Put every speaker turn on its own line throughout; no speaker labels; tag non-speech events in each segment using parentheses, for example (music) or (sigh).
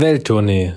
Welttournee,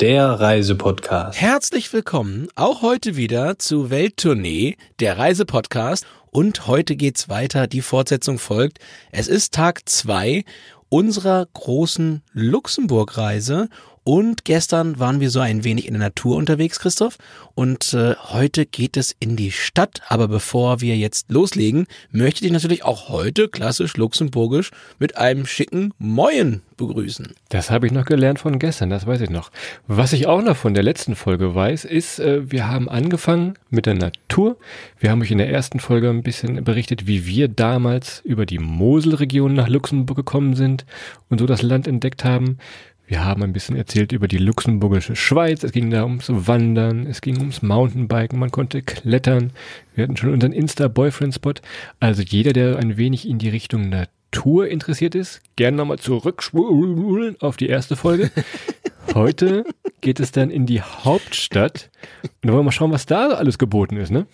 der Reisepodcast.
Herzlich willkommen auch heute wieder zu Welttournee, der Reisepodcast. Und heute geht's weiter, die Fortsetzung folgt. Es ist Tag zwei unserer großen Luxemburg-Reise und gestern waren wir so ein wenig in der Natur unterwegs, Christoph. Und äh, heute geht es in die Stadt. Aber bevor wir jetzt loslegen, möchte ich natürlich auch heute klassisch luxemburgisch mit einem schicken Moin begrüßen.
Das habe ich noch gelernt von gestern, das weiß ich noch. Was ich auch noch von der letzten Folge weiß, ist, äh, wir haben angefangen mit der Natur. Wir haben euch in der ersten Folge ein bisschen berichtet, wie wir damals über die Moselregion nach Luxemburg gekommen sind und so das Land entdeckt haben. Wir haben ein bisschen erzählt über die luxemburgische Schweiz. Es ging da ums Wandern, es ging ums Mountainbiken, man konnte klettern. Wir hatten schon unseren Insta-Boyfriend-Spot. Also jeder, der ein wenig in die Richtung Natur interessiert ist, gerne nochmal zurückspulen auf die erste Folge. (laughs) Heute geht es dann in die Hauptstadt. Und da wollen wir mal schauen, was da alles geboten ist, ne?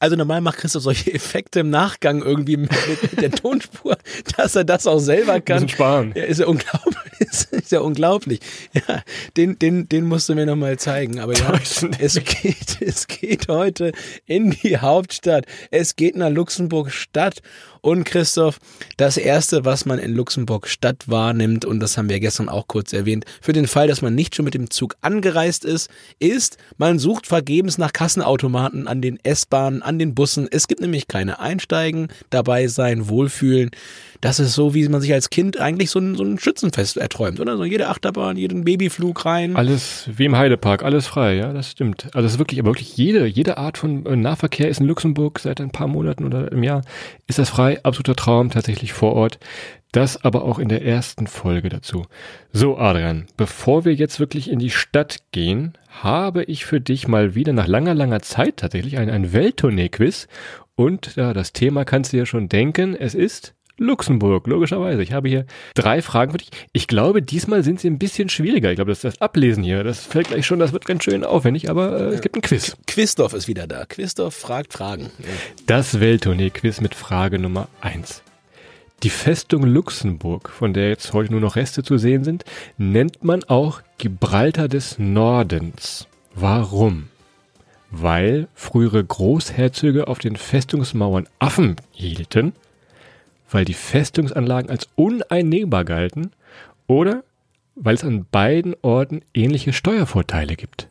Also normal macht Christoph solche Effekte im Nachgang irgendwie mit, mit der Tonspur, dass er das auch selber kann.
sparen.
Ja, ist ja unglaublich. (laughs) Ist, ja unglaublich. Ja, den, den, den musst du mir nochmal zeigen. Aber ja, es geht, (laughs) es geht heute in die Hauptstadt. Es geht nach Luxemburg Stadt. Und Christoph, das erste, was man in Luxemburg Stadt wahrnimmt, und das haben wir gestern auch kurz erwähnt, für den Fall, dass man nicht schon mit dem Zug angereist ist, ist, man sucht vergebens nach Kassenautomaten an den S-Bahnen, an den Bussen. Es gibt nämlich keine Einsteigen, dabei sein, wohlfühlen. Das ist so, wie man sich als Kind eigentlich so ein, so ein Schützenfest erträumt, oder? So jede Achterbahn, jeden Babyflug rein.
Alles wie im Heidepark, alles frei, ja, das stimmt. Also es ist wirklich, aber wirklich jede, jede Art von äh, Nahverkehr ist in Luxemburg seit ein paar Monaten oder im Jahr ist das frei. Absoluter Traum tatsächlich vor Ort. Das aber auch in der ersten Folge dazu. So, Adrian, bevor wir jetzt wirklich in die Stadt gehen, habe ich für dich mal wieder nach langer, langer Zeit tatsächlich ein, ein Welttournee-Quiz. Und ja, das Thema kannst du dir schon denken, es ist Luxemburg, logischerweise. Ich habe hier drei Fragen für dich. Ich glaube, diesmal sind sie ein bisschen schwieriger. Ich glaube, das, das Ablesen hier, das fällt gleich schon, das wird ganz schön aufwendig, aber äh, es gibt ein Quiz.
Quistorf ist wieder da. Quistorf fragt Fragen.
Das Welttournee-Quiz mit Frage Nummer eins. Die Festung Luxemburg, von der jetzt heute nur noch Reste zu sehen sind, nennt man auch Gibraltar des Nordens. Warum? Weil frühere Großherzöge auf den Festungsmauern Affen hielten weil die Festungsanlagen als uneinnehmbar galten oder weil es an beiden Orten ähnliche Steuervorteile gibt.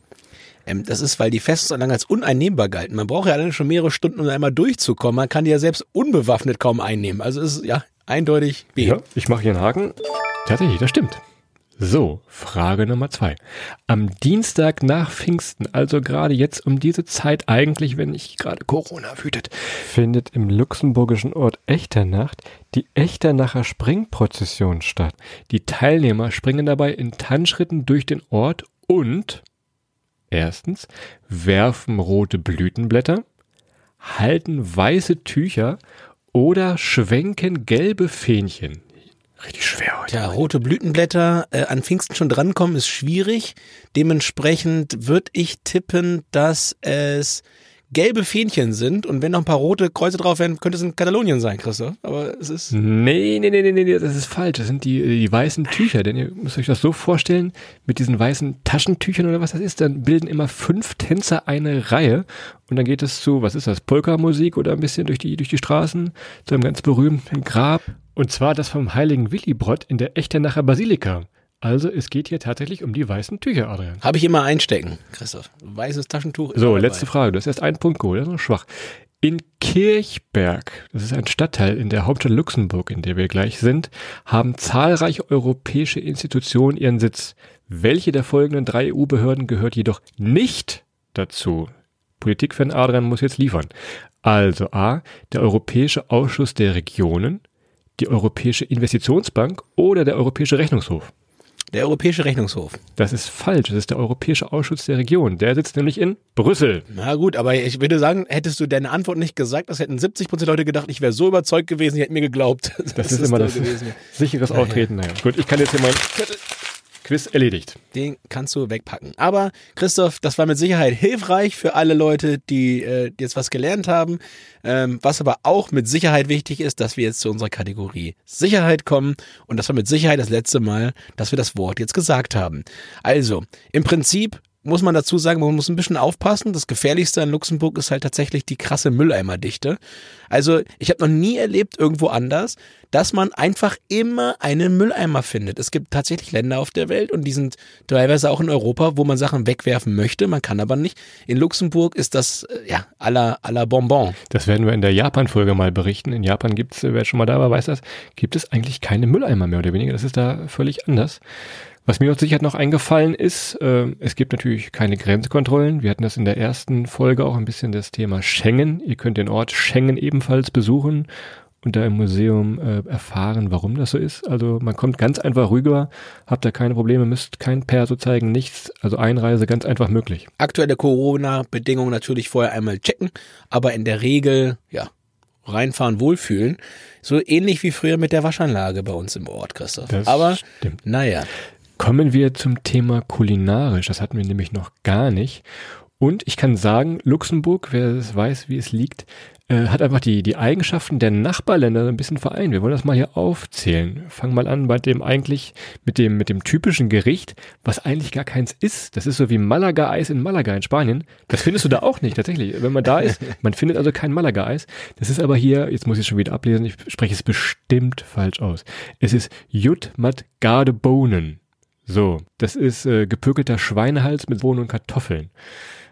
Ähm, das ist, weil die Festungsanlagen als uneinnehmbar galten. Man braucht ja alleine schon mehrere Stunden, um einmal durchzukommen. Man kann die ja selbst unbewaffnet kaum einnehmen. Also ist ja eindeutig B.
Ja, ich mache hier einen Haken. Tatsächlich, das stimmt. So, Frage Nummer zwei. Am Dienstag nach Pfingsten, also gerade jetzt um diese Zeit eigentlich, wenn nicht gerade Corona wütet, findet im luxemburgischen Ort Echternacht die Echternacher Springprozession statt. Die Teilnehmer springen dabei in Tanzschritten durch den Ort und erstens werfen rote Blütenblätter, halten weiße Tücher oder schwenken gelbe Fähnchen. Richtig schwer heute.
Ja, rote Blütenblätter äh, an Pfingsten schon drankommen ist schwierig. Dementsprechend würde ich tippen, dass es gelbe Fähnchen sind und wenn noch ein paar rote Kreuze drauf wären, könnte es in Katalonien sein, Christoph. Aber es ist.
Nee, nee, nee, nee, nee, das ist falsch. Das sind die, die weißen Tücher, denn ihr müsst euch das so vorstellen, mit diesen weißen Taschentüchern oder was das ist, dann bilden immer fünf Tänzer eine Reihe und dann geht es zu, was ist das, Polka-Musik oder ein bisschen durch die, durch die Straßen, zu einem ganz berühmten Grab. Und zwar das vom heiligen Willibrod in der Echternacher Basilika. Also es geht hier tatsächlich um die weißen Tücher, Adrian.
Habe ich immer einstecken, Christoph. Weißes Taschentuch.
So, letzte Frage. Du hast erst einen Punkt geholt, das ist noch schwach. In Kirchberg, das ist ein Stadtteil in der Hauptstadt Luxemburg, in der wir gleich sind, haben zahlreiche europäische Institutionen ihren Sitz. Welche der folgenden drei EU-Behörden gehört jedoch nicht dazu? Politikfan Adrian muss jetzt liefern. Also A, der Europäische Ausschuss der Regionen, die Europäische Investitionsbank oder der Europäische Rechnungshof.
Der Europäische Rechnungshof.
Das ist falsch. Das ist der Europäische Ausschuss der Region. Der sitzt nämlich in Brüssel.
Na gut, aber ich würde sagen, hättest du deine Antwort nicht gesagt, das hätten 70 Prozent Leute gedacht, ich wäre so überzeugt gewesen, ich hätte mir geglaubt.
Das, (laughs) das ist, ist immer das gewesen. sicheres Auftreten. Naja, gut, ich kann jetzt hier mal Quiz erledigt.
Den kannst du wegpacken. Aber Christoph, das war mit Sicherheit hilfreich für alle Leute, die, äh, jetzt was gelernt haben. Ähm, was aber auch mit Sicherheit wichtig ist, dass wir jetzt zu unserer Kategorie Sicherheit kommen. Und das war mit Sicherheit das letzte Mal, dass wir das Wort jetzt gesagt haben. Also, im Prinzip muss man dazu sagen, man muss ein bisschen aufpassen. Das Gefährlichste in Luxemburg ist halt tatsächlich die krasse Mülleimerdichte. Also ich habe noch nie erlebt irgendwo anders, dass man einfach immer einen Mülleimer findet. Es gibt tatsächlich Länder auf der Welt und die sind teilweise auch in Europa, wo man Sachen wegwerfen möchte, man kann aber nicht. In Luxemburg ist das äh, ja aller aller Bonbon.
Das werden wir in der Japan-Folge mal berichten. In Japan gibt es, wer schon mal da war, weiß das, gibt es eigentlich keine Mülleimer mehr oder weniger. Das ist da völlig anders. Was mir sicher noch eingefallen ist, äh, es gibt natürlich keine Grenzkontrollen. Wir hatten das in der ersten Folge auch ein bisschen das Thema Schengen. Ihr könnt den Ort Schengen ebenfalls besuchen und da im Museum äh, erfahren, warum das so ist. Also man kommt ganz einfach rüber, habt da keine Probleme, müsst kein Perso zeigen, nichts. Also Einreise ganz einfach möglich.
Aktuelle Corona-Bedingungen natürlich vorher einmal checken, aber in der Regel, ja, reinfahren, wohlfühlen. So ähnlich wie früher mit der Waschanlage bei uns im Ort, Christoph.
Das
aber
stimmt.
naja.
Kommen wir zum Thema kulinarisch. Das hatten wir nämlich noch gar nicht. Und ich kann sagen, Luxemburg, wer es weiß, wie es liegt, äh, hat einfach die, die Eigenschaften der Nachbarländer ein bisschen vereint. Wir wollen das mal hier aufzählen. Fangen mal an bei dem eigentlich, mit dem, mit dem typischen Gericht, was eigentlich gar keins ist. Das ist so wie Malaga-Eis in Malaga in Spanien. Das findest du da auch nicht, tatsächlich. Wenn man da ist, (laughs) man findet also kein Malaga-Eis. Das ist aber hier, jetzt muss ich es schon wieder ablesen, ich spreche es bestimmt falsch aus. Es ist Jut mat Gardebohnen. So, das ist äh, gepökelter Schweinehals mit Bohnen und Kartoffeln.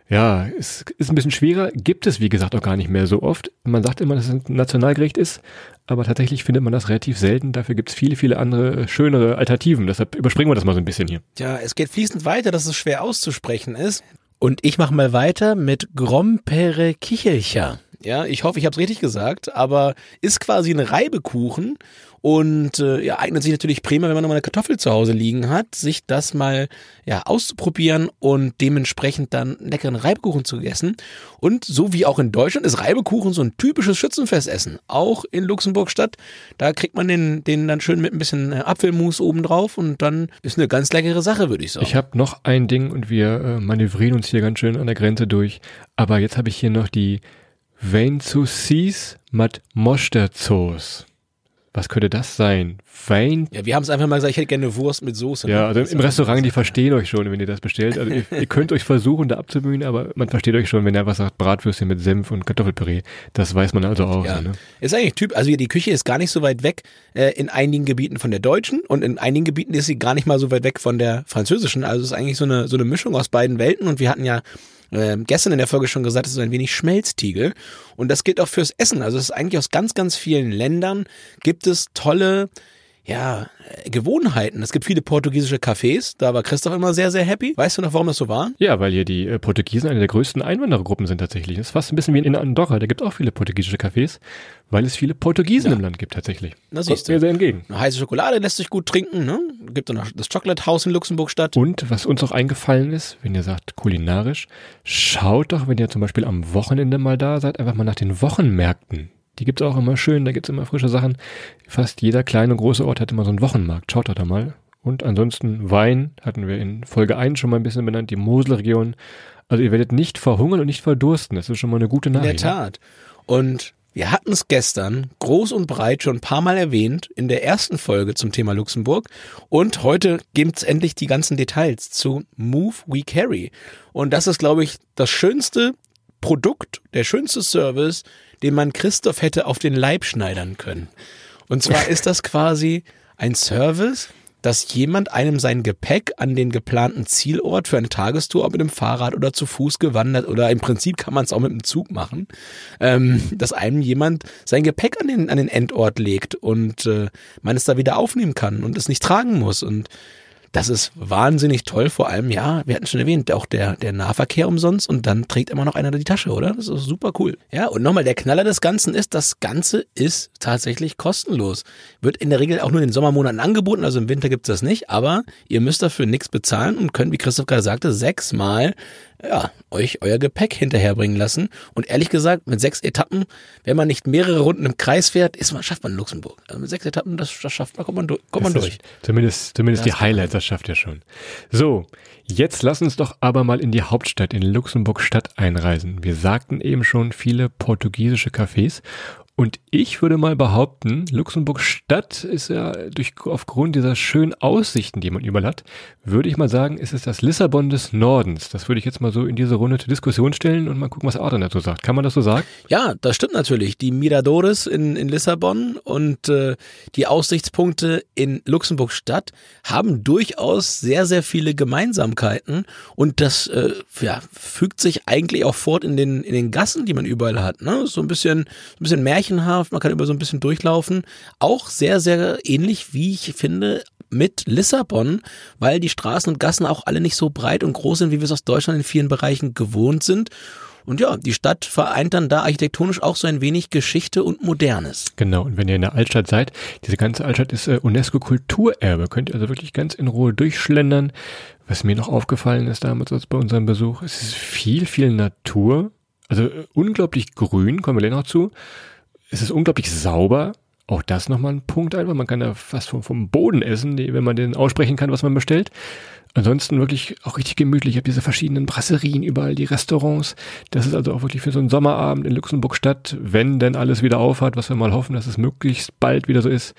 Ja, ist, ist ein bisschen schwerer, gibt es wie gesagt auch gar nicht mehr so oft. Man sagt immer, dass es ein Nationalgericht ist, aber tatsächlich findet man das relativ selten. Dafür gibt es viele, viele andere äh, schönere Alternativen. Deshalb überspringen wir das mal so ein bisschen hier.
Ja, es geht fließend weiter, dass es schwer auszusprechen ist. Und ich mache mal weiter mit Grompere Kichelcher. Ja, ich hoffe, ich habe es richtig gesagt, aber ist quasi ein Reibekuchen und äh, ja, eignet sich natürlich prima, wenn man noch mal eine Kartoffel zu Hause liegen hat, sich das mal ja auszuprobieren und dementsprechend dann leckeren Reibekuchen zu essen. Und so wie auch in Deutschland ist Reibekuchen so ein typisches Schützenfestessen. Auch in Luxemburg-Stadt. Da kriegt man den, den dann schön mit ein bisschen äh, Apfelmus obendrauf und dann ist eine ganz leckere Sache, würde ich sagen.
Ich habe noch ein Ding und wir äh, manövrieren uns hier ganz schön an der Grenze durch. Aber jetzt habe ich hier noch die Wein zu Sis mit Mosterzoos. Was könnte das sein? Wein?
Ja, wir haben es einfach mal gesagt, ich hätte gerne eine Wurst mit Soße.
Ja, also im Restaurant, die verstehen euch schon, wenn ihr das bestellt. Also ihr, (laughs) ihr könnt euch versuchen, da abzumühen, aber man versteht euch schon, wenn er was sagt, Bratwürstchen mit Senf und Kartoffelpüree. Das weiß man also auch.
Ja.
Ne?
Ist eigentlich Typ, also die Küche ist gar nicht so weit weg äh, in einigen Gebieten von der deutschen und in einigen Gebieten ist sie gar nicht mal so weit weg von der französischen. Also es ist eigentlich so eine, so eine Mischung aus beiden Welten und wir hatten ja äh, gestern in der Folge schon gesagt, es ist ein wenig Schmelztiegel. Und das gilt auch fürs Essen. Also es ist eigentlich aus ganz, ganz vielen Ländern gibt es tolle ja, äh, Gewohnheiten. Es gibt viele portugiesische Cafés, da war Christoph immer sehr, sehr happy. Weißt du noch, warum das so war?
Ja, weil hier die äh, Portugiesen eine der größten Einwanderergruppen sind tatsächlich. Das ist fast ein bisschen wie in Andorra, da gibt es auch viele portugiesische Cafés, weil es viele Portugiesen
Ja.
im Land gibt tatsächlich. Kommt
siehst du.
mir sehr entgegen.
Eine heiße Schokolade lässt sich gut trinken, ne? Gibt dann noch das Chocolate House in Luxemburg statt.
Und was uns auch eingefallen ist, wenn ihr sagt kulinarisch, schaut doch, wenn ihr zum Beispiel am Wochenende mal da seid, einfach mal nach den Wochenmärkten. Die gibt's auch immer schön, da gibt's immer frische Sachen. Fast jeder kleine und große Ort hat immer so einen Wochenmarkt. Schaut doch da mal. Und ansonsten Wein hatten wir in Folge 1 schon mal ein bisschen benannt, die Moselregion. Also ihr werdet nicht verhungern und nicht verdursten. Das ist schon mal eine gute
In der
Nachricht.
Tat. Und wir hatten es gestern groß und breit schon ein paar Mal erwähnt in der ersten Folge zum Thema Luxemburg. Und heute gibt's endlich die ganzen Details zu Move We Carry. Und das ist, glaube ich, das schönste Produkt, der schönste Service, den man Christoph hätte auf den Leib schneidern können. Und zwar ist das quasi ein Service, dass jemand einem sein Gepäck an den geplanten Zielort für eine Tagestour, ob mit dem Fahrrad oder zu Fuß gewandert oder im Prinzip kann man es auch mit dem Zug machen, ähm, dass einem jemand sein Gepäck an den, an den Endort legt und äh, man es da wieder aufnehmen kann und es nicht tragen muss. Und das ist wahnsinnig toll, vor allem, ja, wir hatten schon erwähnt, auch der, der Nahverkehr umsonst und dann trägt immer noch einer die Tasche, oder? Das ist super cool. Ja, und nochmal, der Knaller des Ganzen ist, das Ganze ist tatsächlich kostenlos. Wird in der Regel auch nur in den Sommermonaten angeboten, also im Winter gibt's das nicht, aber ihr müsst dafür nichts bezahlen und könnt, wie Christoph gerade sagte, sechsmal ja, euch euer Gepäck hinterherbringen lassen. Und ehrlich gesagt, mit sechs Etappen, wenn man nicht mehrere Runden im Kreis fährt, ist man, schafft man Luxemburg. Also mit sechs Etappen, das, das schafft man, kommt man, durch, kommt man durch.
Zumindest, zumindest die Highlights, das schafft ja schon. So, jetzt lass uns doch aber mal in die Hauptstadt, in Luxemburg Stadt einreisen. Wir sagten eben schon viele portugiesische Cafés und ich würde mal behaupten, Luxemburg Stadt ist ja durch, aufgrund dieser schönen Aussichten, die man überall hat, würde ich mal sagen, ist es das Lissabon des Nordens. Das würde ich jetzt mal so in diese Runde zur Diskussion stellen und mal gucken, was Adrian dazu sagt. Kann man das so sagen?
Ja, das stimmt natürlich. Die Miradores in, in Lissabon und äh, die Aussichtspunkte in Luxemburg Stadt haben durchaus sehr, sehr viele Gemeinsamkeiten und das äh, ja, fügt sich eigentlich auch fort in den, in den Gassen, die man überall hat. Ne? So ein bisschen, ein bisschen Märchen märchenhaft, man kann über so ein bisschen durchlaufen. Auch sehr, sehr ähnlich, wie ich finde, mit Lissabon, weil die Straßen und Gassen auch alle nicht so breit und groß sind, wie wir es aus Deutschland in vielen Bereichen gewohnt sind. Und ja, die Stadt vereint dann da architektonisch auch so ein wenig Geschichte und Modernes.
Genau, und wenn ihr in der Altstadt seid, diese ganze Altstadt ist äh, UNESCO-Kulturerbe, könnt ihr also wirklich ganz in Ruhe durchschlendern. Was mir noch aufgefallen ist damals bei unserem Besuch, es ist viel, viel Natur, also äh, unglaublich grün, kommen wir gleich noch zu es ist unglaublich sauber. Auch das nochmal ein Punkt einfach. Man kann da fast vom, vom Boden essen, wenn man den aussprechen kann, was man bestellt. Ansonsten wirklich auch richtig gemütlich. Ich habe diese verschiedenen Brasserien überall, die Restaurants. Das ist also auch wirklich für so einen Sommerabend in Luxemburg Stadt, wenn denn alles wieder aufhat, was wir mal hoffen, dass es möglichst bald wieder so ist,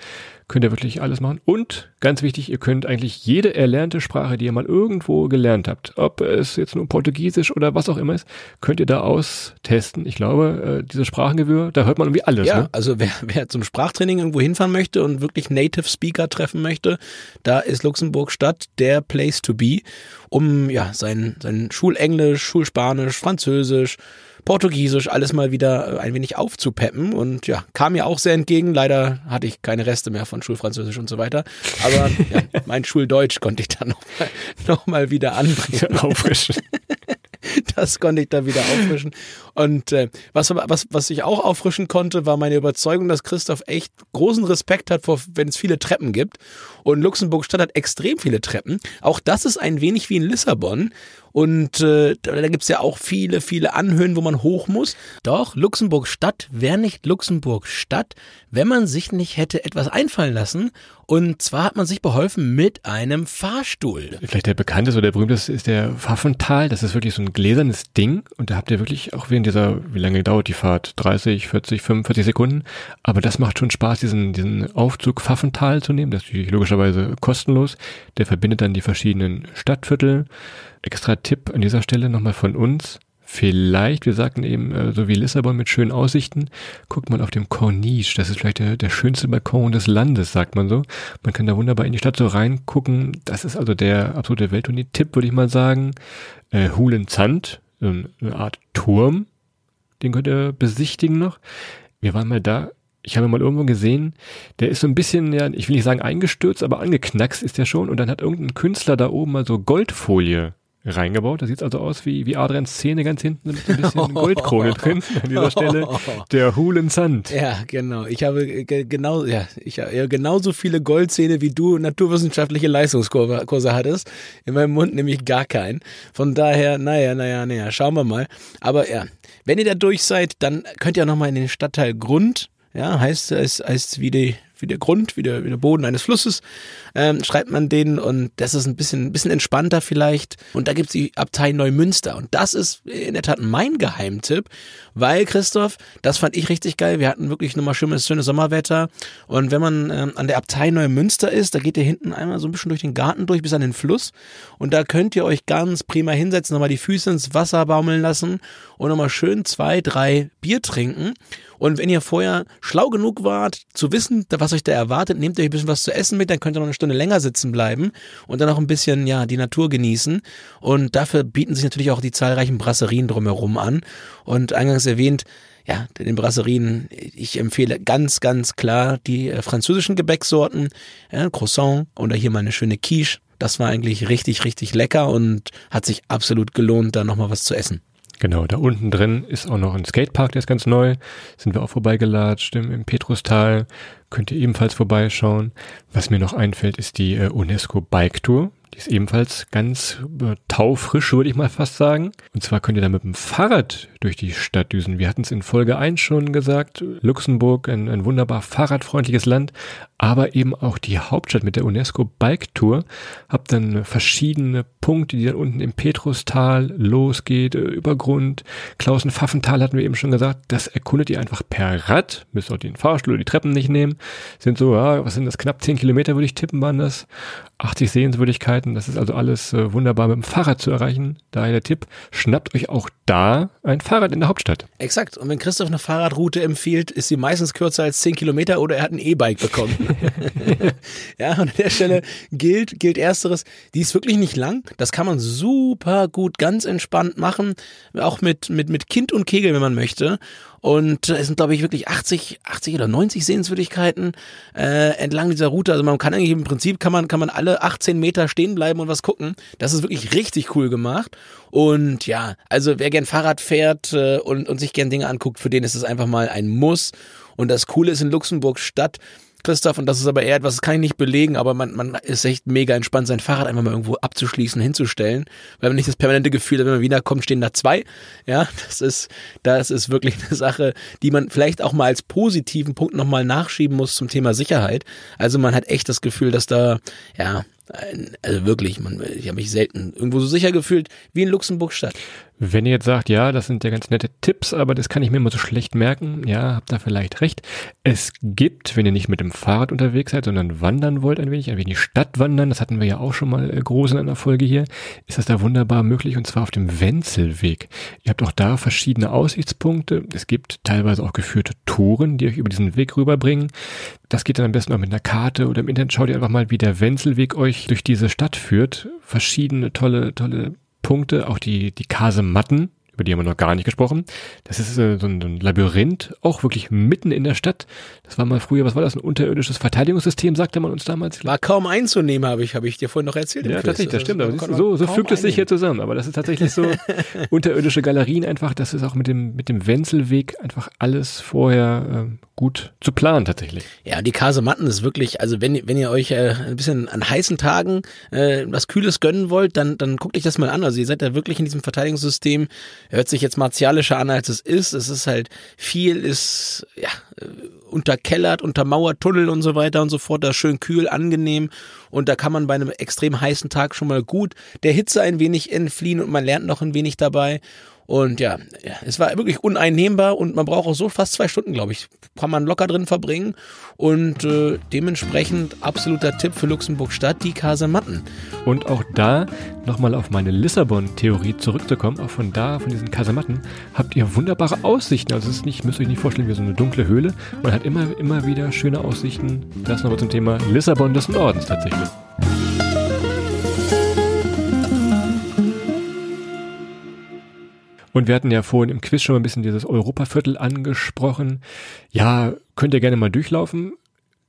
könnt ihr wirklich alles machen. Und ganz wichtig, ihr könnt eigentlich jede erlernte Sprache, die ihr mal irgendwo gelernt habt, ob es jetzt nur Portugiesisch oder was auch immer ist, könnt ihr da austesten. Ich glaube, äh, diese Sprachengewöhr, da hört man irgendwie alles.
Ja,
ne?
also wer, (laughs) wer zum Sprachtraining irgendwo hinfahren möchte und wirklich Native Speaker treffen möchte, da ist Luxemburg Stadt der Place to be, um ja sein, sein Schulenglisch, Schulspanisch, Französisch, Portugiesisch alles mal wieder äh, ein wenig aufzupeppen und ja, kam mir auch sehr entgegen. Leider hatte ich keine Reste mehr von Schulfranzösisch und so weiter. Aber (laughs) ja, mein Schuldeutsch konnte ich dann noch mal, (laughs) noch mal wieder anbringen. (laughs)
Auffrischen.
das konnte ich da wieder auffrischen. Und äh, was, was, was ich auch auffrischen konnte, war meine Überzeugung, dass Christoph echt großen Respekt hat, vor, wenn es viele Treppen gibt. Und Luxemburg Stadt hat extrem viele Treppen. Auch das ist ein wenig wie in Lissabon. Und äh, da gibt's ja auch viele, viele Anhöhen, wo man hoch muss. Doch, Luxemburg Stadt wäre nicht Luxemburg Stadt, wenn man sich nicht hätte etwas einfallen lassen. Und zwar hat man sich beholfen mit einem Fahrstuhl.
Vielleicht der bekannteste oder der berühmteste ist der Pfaffental. Das ist wirklich so ein gläsernes Ding. Und da habt ihr wirklich auch während dieser, wie lange dauert die Fahrt? 30, 40, 45 Sekunden. Aber das macht schon Spaß, diesen, diesen Aufzug Pfaffental zu nehmen. Das ist natürlich logischerweise kostenlos. Der verbindet dann die verschiedenen Stadtviertel extra Tipp an dieser Stelle nochmal von uns. Vielleicht, wir sagten eben, äh, so wie Lissabon mit schönen Aussichten, guckt mal auf dem Corniche. Das ist vielleicht der, der schönste Balkon des Landes, sagt man so. Man kann da wunderbar in die Stadt so reingucken. Das ist also der absolute Welttournee-Tipp, würde ich mal sagen. Äh, Hulenzand, so eine Art Turm, den könnt ihr besichtigen noch. Wir waren mal da, ich habe mal irgendwo gesehen, der ist so ein bisschen, ja, ich will nicht sagen eingestürzt, aber angeknackst ist der schon. Und dann hat irgendein Künstler da oben mal so Goldfolie reingebaut. Das sieht also aus wie, wie Adrians Zähne ganz hinten mit ein bisschen (laughs) Goldkrone drin an dieser Stelle. Der Hulen Sand.
Ja, genau. Ich habe genau, ja, ich habe genauso viele Goldzähne wie du naturwissenschaftliche Leistungskurse hattest. In meinem Mund nämlich gar keinen. Von daher, naja, naja, naja, schauen wir mal. Aber ja, wenn ihr da durch seid, dann könnt ihr auch nochmal in den Stadtteil Grund ja, heißt, heißt, heißt wie, die, wie der Grund, wie der, wie der Boden eines Flusses, ähm, schreibt man den und das ist ein bisschen, ein bisschen entspannter vielleicht. Und da gibt's die Abtei Neumünster und das ist in der Tat mein Geheimtipp, weil Christoph, das fand ich richtig geil. Wir hatten wirklich nochmal schönes, schönes Sommerwetter und wenn man ähm, an der Abtei Neumünster ist, da geht ihr hinten einmal so ein bisschen durch den Garten durch bis an den Fluss und da könnt ihr euch ganz prima hinsetzen, nochmal die Füße ins Wasser baumeln lassen und nochmal schön zwei, drei Bier trinken. Und wenn ihr vorher schlau genug wart, zu wissen, was euch da erwartet, nehmt euch ein bisschen was zu essen mit, dann könnt ihr noch eine Stunde länger sitzen bleiben und dann auch ein bisschen, ja, die Natur genießen. Und dafür bieten sich natürlich auch die zahlreichen Brasserien drumherum an. Und eingangs erwähnt, ja, den Brasserien, ich empfehle ganz, ganz klar die äh, französischen Gebäcksorten, ja, Croissant oder hier mal eine schöne Quiche. Das war eigentlich richtig, richtig lecker und hat sich absolut gelohnt, da nochmal was zu essen.
Genau, da unten drin ist auch noch ein Skatepark, der ist ganz neu. Sind wir auch vorbeigelatscht im, im Petrustal. Könnt ihr ebenfalls vorbeischauen. Was mir noch einfällt, ist die äh, UNESCO Bike Tour. Die ist ebenfalls ganz äh, taufrisch, würde ich mal fast sagen. Und zwar könnt ihr da mit dem Fahrrad durch die Stadt düsen. Wir hatten es in Folge 1 schon gesagt. Luxemburg, ein, ein wunderbar fahrradfreundliches Land, aber eben auch die Hauptstadt mit der UNESCO Bike Tour. Habt dann verschiedene Punkte, die dann unten im Petrustal losgeht, äh, über Grund. Klausen-Pfaffental hatten wir eben schon gesagt. Das erkundet ihr einfach per Rad. Müsst auch den Fahrstuhl oder die Treppen nicht nehmen. Sind so, ja, was sind das? Knapp 10 Kilometer würde ich tippen, waren das. 80 Sehenswürdigkeiten. Das ist also alles äh, wunderbar mit dem Fahrrad zu erreichen. Daher der Tipp, schnappt euch auch da ein Fahrrad in der Hauptstadt.
Exakt. Und wenn Christoph eine Fahrradroute empfiehlt, ist sie meistens kürzer als 10 Kilometer oder er hat ein E-Bike bekommen. (laughs) ja, und an der Stelle gilt, gilt ersteres. Die ist wirklich nicht lang. Das kann man super gut, ganz entspannt machen. Auch mit, mit, mit Kind und Kegel, wenn man möchte. Und es sind, glaube ich, wirklich 80, 80 oder 90 Sehenswürdigkeiten äh, entlang dieser Route. Also man kann eigentlich im Prinzip kann man, kann man alle 18 Meter stehen bleiben und was gucken. Das ist wirklich richtig cool gemacht. Und ja, also wer gern Fahrrad fährt äh, und, und sich gern Dinge anguckt, für den ist es einfach mal ein Muss. Und das Coole ist in Luxemburg Stadt, Christoph, und das ist aber eher etwas, das kann ich nicht belegen, aber man, man ist echt mega entspannt, sein Fahrrad einfach mal irgendwo abzuschließen, hinzustellen, weil man nicht das permanente Gefühl hat, wenn man wieder kommt, stehen da zwei. Ja, das ist, das ist wirklich eine Sache, die man vielleicht auch mal als positiven Punkt nochmal nachschieben muss zum Thema Sicherheit. Also man hat echt das Gefühl, dass da, ja, also wirklich, man, ich habe mich selten irgendwo so sicher gefühlt wie in Luxemburg-Stadt.
Wenn ihr jetzt sagt, ja, das sind ja ganz nette Tipps, aber das kann ich mir immer so schlecht merken, ja, habt da vielleicht recht. Es gibt, wenn ihr nicht mit dem Fahrrad unterwegs seid, sondern wandern wollt ein wenig, ein wenig Stadt wandern, das hatten wir ja auch schon mal äh, groß in einer Folge hier, ist das da wunderbar möglich und zwar auf dem Wenzelweg. Ihr habt auch da verschiedene Aussichtspunkte. Es gibt teilweise auch geführte Touren, die euch über diesen Weg rüberbringen. Das geht dann am besten auch mit einer Karte oder im Internet schaut ihr einfach mal, wie der Wenzelweg euch durch diese Stadt führt. Verschiedene tolle, tolle Punkte, auch die, die Kasematten, über die haben wir noch gar nicht gesprochen. Das ist äh, so, ein, so, ein, Labyrinth, auch wirklich mitten in der Stadt. Das war mal früher, was war das, ein unterirdisches Verteidigungssystem, sagte man uns damals.
War kaum einzunehmen, habe ich, habe ich dir vorhin noch erzählt.
Ja, tatsächlich, das stimmt. Aber so, so fügt es sich hier zusammen. Aber das ist tatsächlich so (laughs) unterirdische Galerien einfach. Das ist auch mit dem, mit dem Wenzelweg einfach alles vorher äh, gut zu planen tatsächlich.
Ja, die Kasematten ist wirklich, also wenn, wenn ihr euch äh, ein bisschen an heißen Tagen äh, was Kühles gönnen wollt, dann, dann guckt euch das mal an. Also ihr seid da wirklich in diesem Verteidigungssystem hört sich jetzt martialischer an, als es ist. Es ist halt viel, ist ja unterkellert, untermauert, Tunnel und so weiter und so fort. Da schön kühl, angenehm und da kann man bei einem extrem heißen Tag schon mal gut der Hitze ein wenig entfliehen und man lernt noch ein wenig dabei. Und ja, es war wirklich uneinnehmbar und man braucht auch so fast zwei Stunden, glaube ich. Kann man locker drin verbringen. Und äh, dementsprechend absoluter Tipp für Luxemburg-Stadt, die Kasematten.
Und auch da nochmal auf meine Lissabon-Theorie zurückzukommen, auch von da, von diesen Kasematten, habt ihr wunderbare Aussichten. Also es ist nicht, müsst ihr euch nicht vorstellen, wie so eine dunkle Höhle. Man hat immer, immer wieder schöne Aussichten. Das nochmal zum Thema Lissabon des Nordens tatsächlich. Und wir hatten ja vorhin im Quiz schon mal ein bisschen dieses Europaviertel angesprochen. Ja, könnt ihr gerne mal durchlaufen.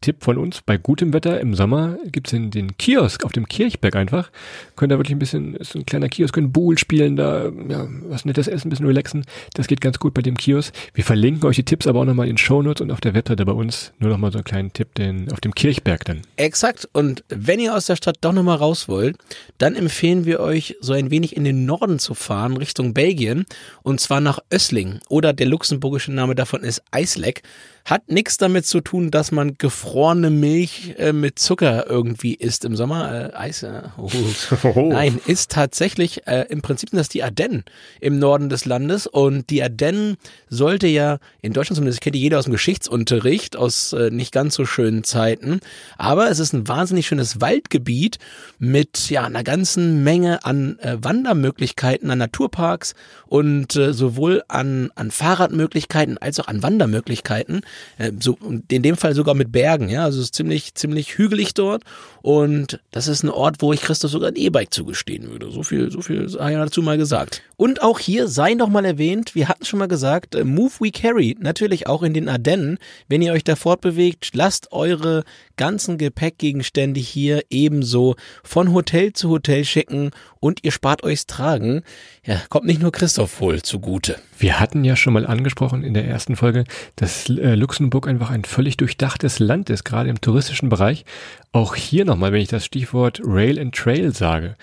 Tipp von uns, bei gutem Wetter im Sommer gibt's den, den Kiosk auf dem Kirchberg einfach. Könnt ihr wirklich ein bisschen, ist ein kleiner Kiosk, können Buhl spielen, da ja, was nettes essen, ein bisschen relaxen. Das geht ganz gut bei dem Kiosk. Wir verlinken euch die Tipps aber auch nochmal in Shownotes und auf der Webseite bei uns. Nur nochmal so einen kleinen Tipp den, auf dem Kirchberg dann.
Exakt. Und wenn ihr aus der Stadt doch nochmal raus wollt, dann empfehlen wir euch, so ein wenig in den Norden zu fahren, Richtung Belgien. Und zwar nach Össling. Oder der luxemburgische Name davon ist Eisleck. Hat nichts damit zu tun, dass man gefrorene Milch äh, mit Zucker irgendwie isst im Sommer. Äh, Eis, äh, oh. (laughs) oh. Nein, ist tatsächlich, äh, im Prinzip sind das die Ardennen im Norden des Landes. Und die Ardennen sollte ja, in Deutschland zumindest, kennt die jeder aus dem Geschichtsunterricht, aus äh, nicht ganz so schönen Zeiten. Aber es ist ein wahnsinnig schönes Waldgebiet mit ja einer ganzen Menge an äh, Wandermöglichkeiten, an Naturparks und äh, sowohl an, an Fahrradmöglichkeiten als auch an Wandermöglichkeiten. Äh, so, in dem Fall sogar mit Bergen, ja, also es ist ziemlich, ziemlich hügelig dort und das ist ein Ort, wo ich Christoph sogar ein E-Bike zugestehen würde. So viel, so viel sei dazu mal gesagt. Und auch hier sei noch mal erwähnt, wir hatten schon mal gesagt, äh, Move We Carry, natürlich auch in den Ardennen. Wenn ihr euch da fortbewegt, lasst eure ganzen Gepäckgegenstände hier ebenso von Hotel zu Hotel schicken und ihr spart euchs Tragen. Ja, kommt nicht nur Christoph wohl zugute.
Wir hatten ja schon mal angesprochen in der ersten Folge, dass äh, Luxemburg einfach ein völlig durchdachtes Land ist, gerade im touristischen Bereich. Auch hier nochmal, wenn ich das Stichwort Rail and Trail sage.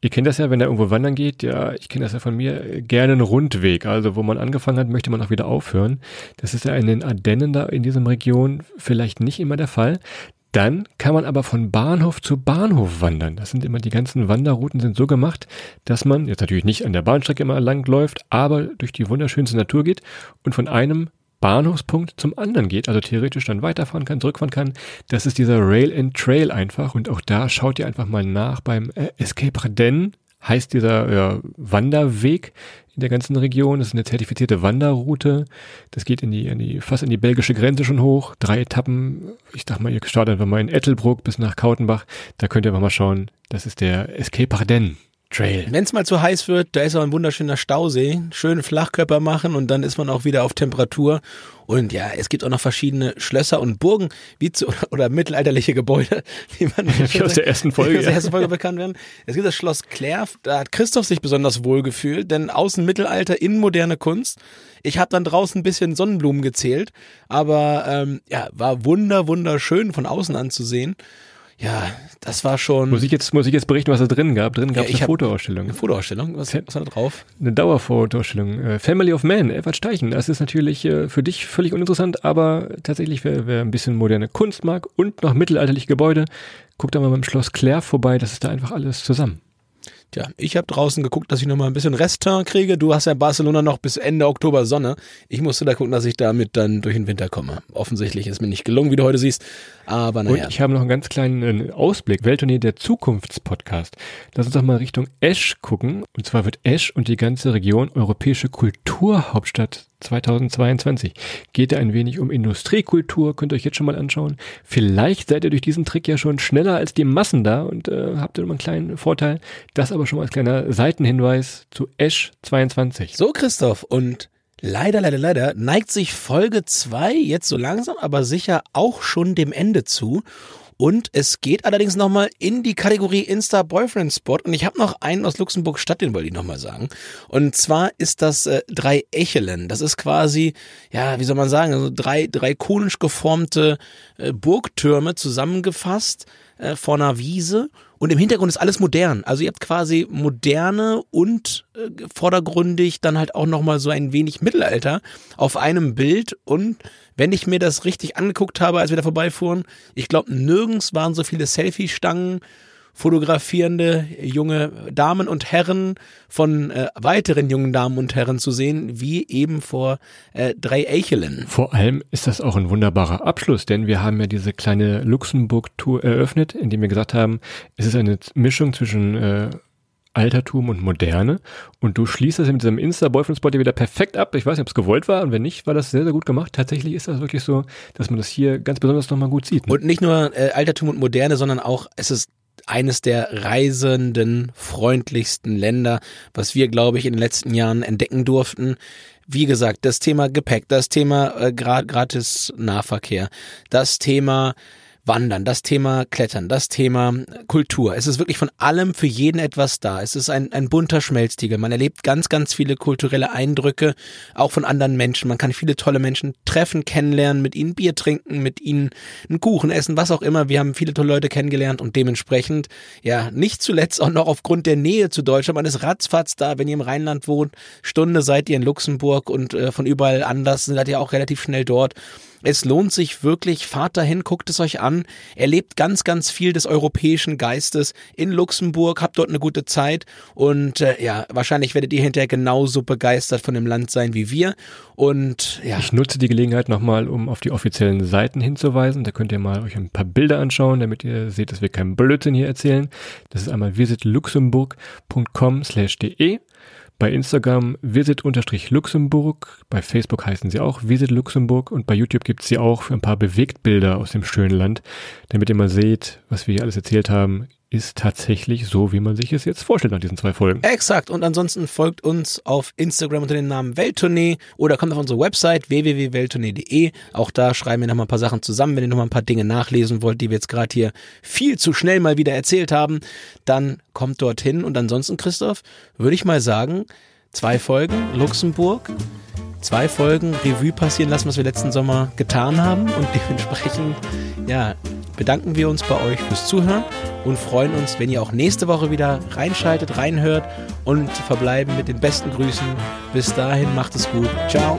Ihr kennt das ja, wenn da irgendwo wandern geht, ja, ich kenne das ja von mir, gerne ein Rundweg. Also wo man angefangen hat, möchte man auch wieder aufhören. Das ist ja in den Ardennen da in diesem Region vielleicht nicht immer der Fall. Dann kann man aber von Bahnhof zu Bahnhof wandern. Das sind immer die ganzen Wanderrouten sind so gemacht, dass man jetzt natürlich nicht an der Bahnstrecke immer lang läuft, aber durch die wunderschönste Natur geht und von einem Bahnhofspunkt zum anderen geht, also theoretisch dann weiterfahren kann, zurückfahren kann. Das ist dieser Rail and Trail einfach und auch da schaut ihr einfach mal nach beim äh, Escape Ardennes heißt dieser ja, Wanderweg in der ganzen Region. Das ist eine zertifizierte Wanderroute. Das geht in die, in die, fast in die belgische Grenze schon hoch. Drei Etappen. Ich dachte mal, ihr startet einfach mal in Ettelbruck bis nach Kautenbach. Da könnt ihr einfach mal schauen. Das ist der Escape Ardennes. Trail.
Wenn es mal zu heiß wird, da ist auch ein wunderschöner Stausee. Schön Flachkörper machen und dann ist man auch wieder auf Temperatur. Und ja, es gibt auch noch verschiedene Schlösser und Burgen wie zu, (laughs) oder, mittelalterliche Gebäude,
die man wie (laughs) aus der ersten Folge,
aus der ersten Folge bekannt werden. Es gibt das Schloss Clerf, da hat Christoph sich besonders wohl gefühlt, denn außen Mittelalter, innen moderne Kunst. Ich habe dann draußen ein bisschen Sonnenblumen gezählt, aber ähm, ja, war wunder wunderschön von außen anzusehen ja, das war schon.
Muss ich jetzt, muss ich jetzt berichten, was da drin gab? Drin gab es ja, eine Fotoausstellung.
Eine Fotoausstellung? Was, was war da drauf?
Eine Dauerfotoausstellung. Äh, Family of Man, Edward Steichen. Das ist natürlich äh, für dich völlig uninteressant, aber tatsächlich, wer, wer ein bisschen moderne Kunst mag und noch mittelalterliche Gebäude, guckt da mal beim Schloss Claire vorbei. Das ist da einfach alles zusammen.
Tja, ich habe draußen geguckt, dass ich noch mal ein bisschen Restin kriege. Du hast ja Barcelona noch bis Ende Oktober Sonne. Ich musste da gucken, dass ich damit dann durch den Winter komme. Offensichtlich ist mir nicht gelungen, wie du heute siehst. Aber naja.
Und ich habe noch einen ganz kleinen äh, Ausblick. Welttournee der Zukunftspodcast. Lass uns doch mal Richtung Esch gucken. Und zwar wird Esch und die ganze Region europäische Kulturhauptstadt 2022. Geht ein wenig um Industriekultur, könnt ihr euch jetzt schon mal anschauen. Vielleicht seid ihr durch diesen Trick ja schon schneller als die Massen da und äh, habt ihr immer einen kleinen Vorteil. Das aber schon mal als kleiner Seitenhinweis zu Esch 22.
So, Christoph, und leider, leider, leider neigt sich Folge 2 jetzt so langsam, aber sicher auch schon dem Ende zu. Und es geht allerdings nochmal in die Kategorie Insta Boyfriend Spot. Und ich habe noch einen aus Luxemburg Stadt, den wollte ich nochmal sagen. Und zwar ist das äh, drei Echelen. Das ist quasi, ja, wie soll man sagen, also drei, drei konisch geformte äh, Burgtürme zusammengefasst äh, vor einer Wiese. Und im Hintergrund ist alles modern. Also ihr habt quasi moderne und äh, vordergründig dann halt auch nochmal so ein wenig Mittelalter auf einem Bild. Und wenn ich mir das richtig angeguckt habe, als wir da vorbeifuhren, ich glaube, nirgends waren so viele Selfie-Stangen fotografierende junge Damen und Herren von äh, weiteren jungen Damen und Herren zu sehen, wie eben vor äh, drei Echelen.
Vor allem ist das auch ein wunderbarer Abschluss, denn wir haben ja diese kleine Luxemburg-Tour eröffnet, indem wir gesagt haben, es ist eine Mischung zwischen äh, Altertum und Moderne. Und du schließt das mit diesem Insta-Boyfriend-Spot wieder perfekt ab. Ich weiß nicht, ob es gewollt war und wenn nicht, war das sehr, sehr gut gemacht. Tatsächlich ist das wirklich so, dass man das hier ganz besonders nochmal gut sieht.
Ne? Und nicht nur äh, Altertum und Moderne, sondern auch, es ist eines der reisenden, freundlichsten Länder, was wir, glaube ich, in den letzten Jahren entdecken durften. Wie gesagt, das Thema Gepäck, das Thema äh, gratis Nahverkehr, das Thema Wandern, das Thema Klettern, das Thema Kultur. Es ist wirklich von allem für jeden etwas da. Es ist ein, ein bunter Schmelztiegel. Man erlebt ganz, ganz viele kulturelle Eindrücke, auch von anderen Menschen. Man kann viele tolle Menschen treffen, kennenlernen, mit ihnen Bier trinken, mit ihnen einen Kuchen essen, was auch immer. Wir haben viele tolle Leute kennengelernt und dementsprechend, ja, nicht zuletzt auch noch aufgrund der Nähe zu Deutschland. Man ist ratzfatz da, wenn ihr im Rheinland wohnt. Stunde seid ihr in Luxemburg und äh, von überall anders seid ihr auch relativ schnell dort. Es lohnt sich wirklich, fahrt dahin, guckt es euch an, erlebt ganz, ganz viel des europäischen Geistes in Luxemburg, habt dort eine gute Zeit und äh, ja, wahrscheinlich werdet ihr hinterher genauso begeistert von dem Land sein wie wir. Und ja.
Ich nutze die Gelegenheit nochmal, um auf die offiziellen Seiten hinzuweisen. Da könnt ihr mal euch ein paar Bilder anschauen, damit ihr seht, dass wir keinen Blödsinn hier erzählen. Das ist einmal visitluxemburg.com slash de bei Instagram visit-luxemburg, bei Facebook heißen sie auch Visit Luxemburg und bei YouTube gibt es sie auch für ein paar Bewegtbilder aus dem schönen Land, damit ihr mal seht, was wir hier alles erzählt haben. Ist tatsächlich so, wie man sich es jetzt vorstellt nach diesen zwei Folgen.
Exakt. Und ansonsten folgt uns auf Instagram unter dem Namen Welttournee oder kommt auf unsere Website www.welttournee.de. Auch da schreiben wir nochmal ein paar Sachen zusammen. Wenn ihr nochmal ein paar Dinge nachlesen wollt, die wir jetzt gerade hier viel zu schnell mal wieder erzählt haben, dann kommt dorthin. Und ansonsten, Christoph, würde ich mal sagen, zwei Folgen Luxemburg zwei Folgen Revue passieren lassen, was wir letzten Sommer getan haben. Und dementsprechend, ja, bedanken wir uns bei euch fürs Zuhören und freuen uns, wenn ihr auch nächste Woche wieder reinschaltet, reinhört und verbleiben mit den besten Grüßen. Bis dahin, macht es gut. Ciao.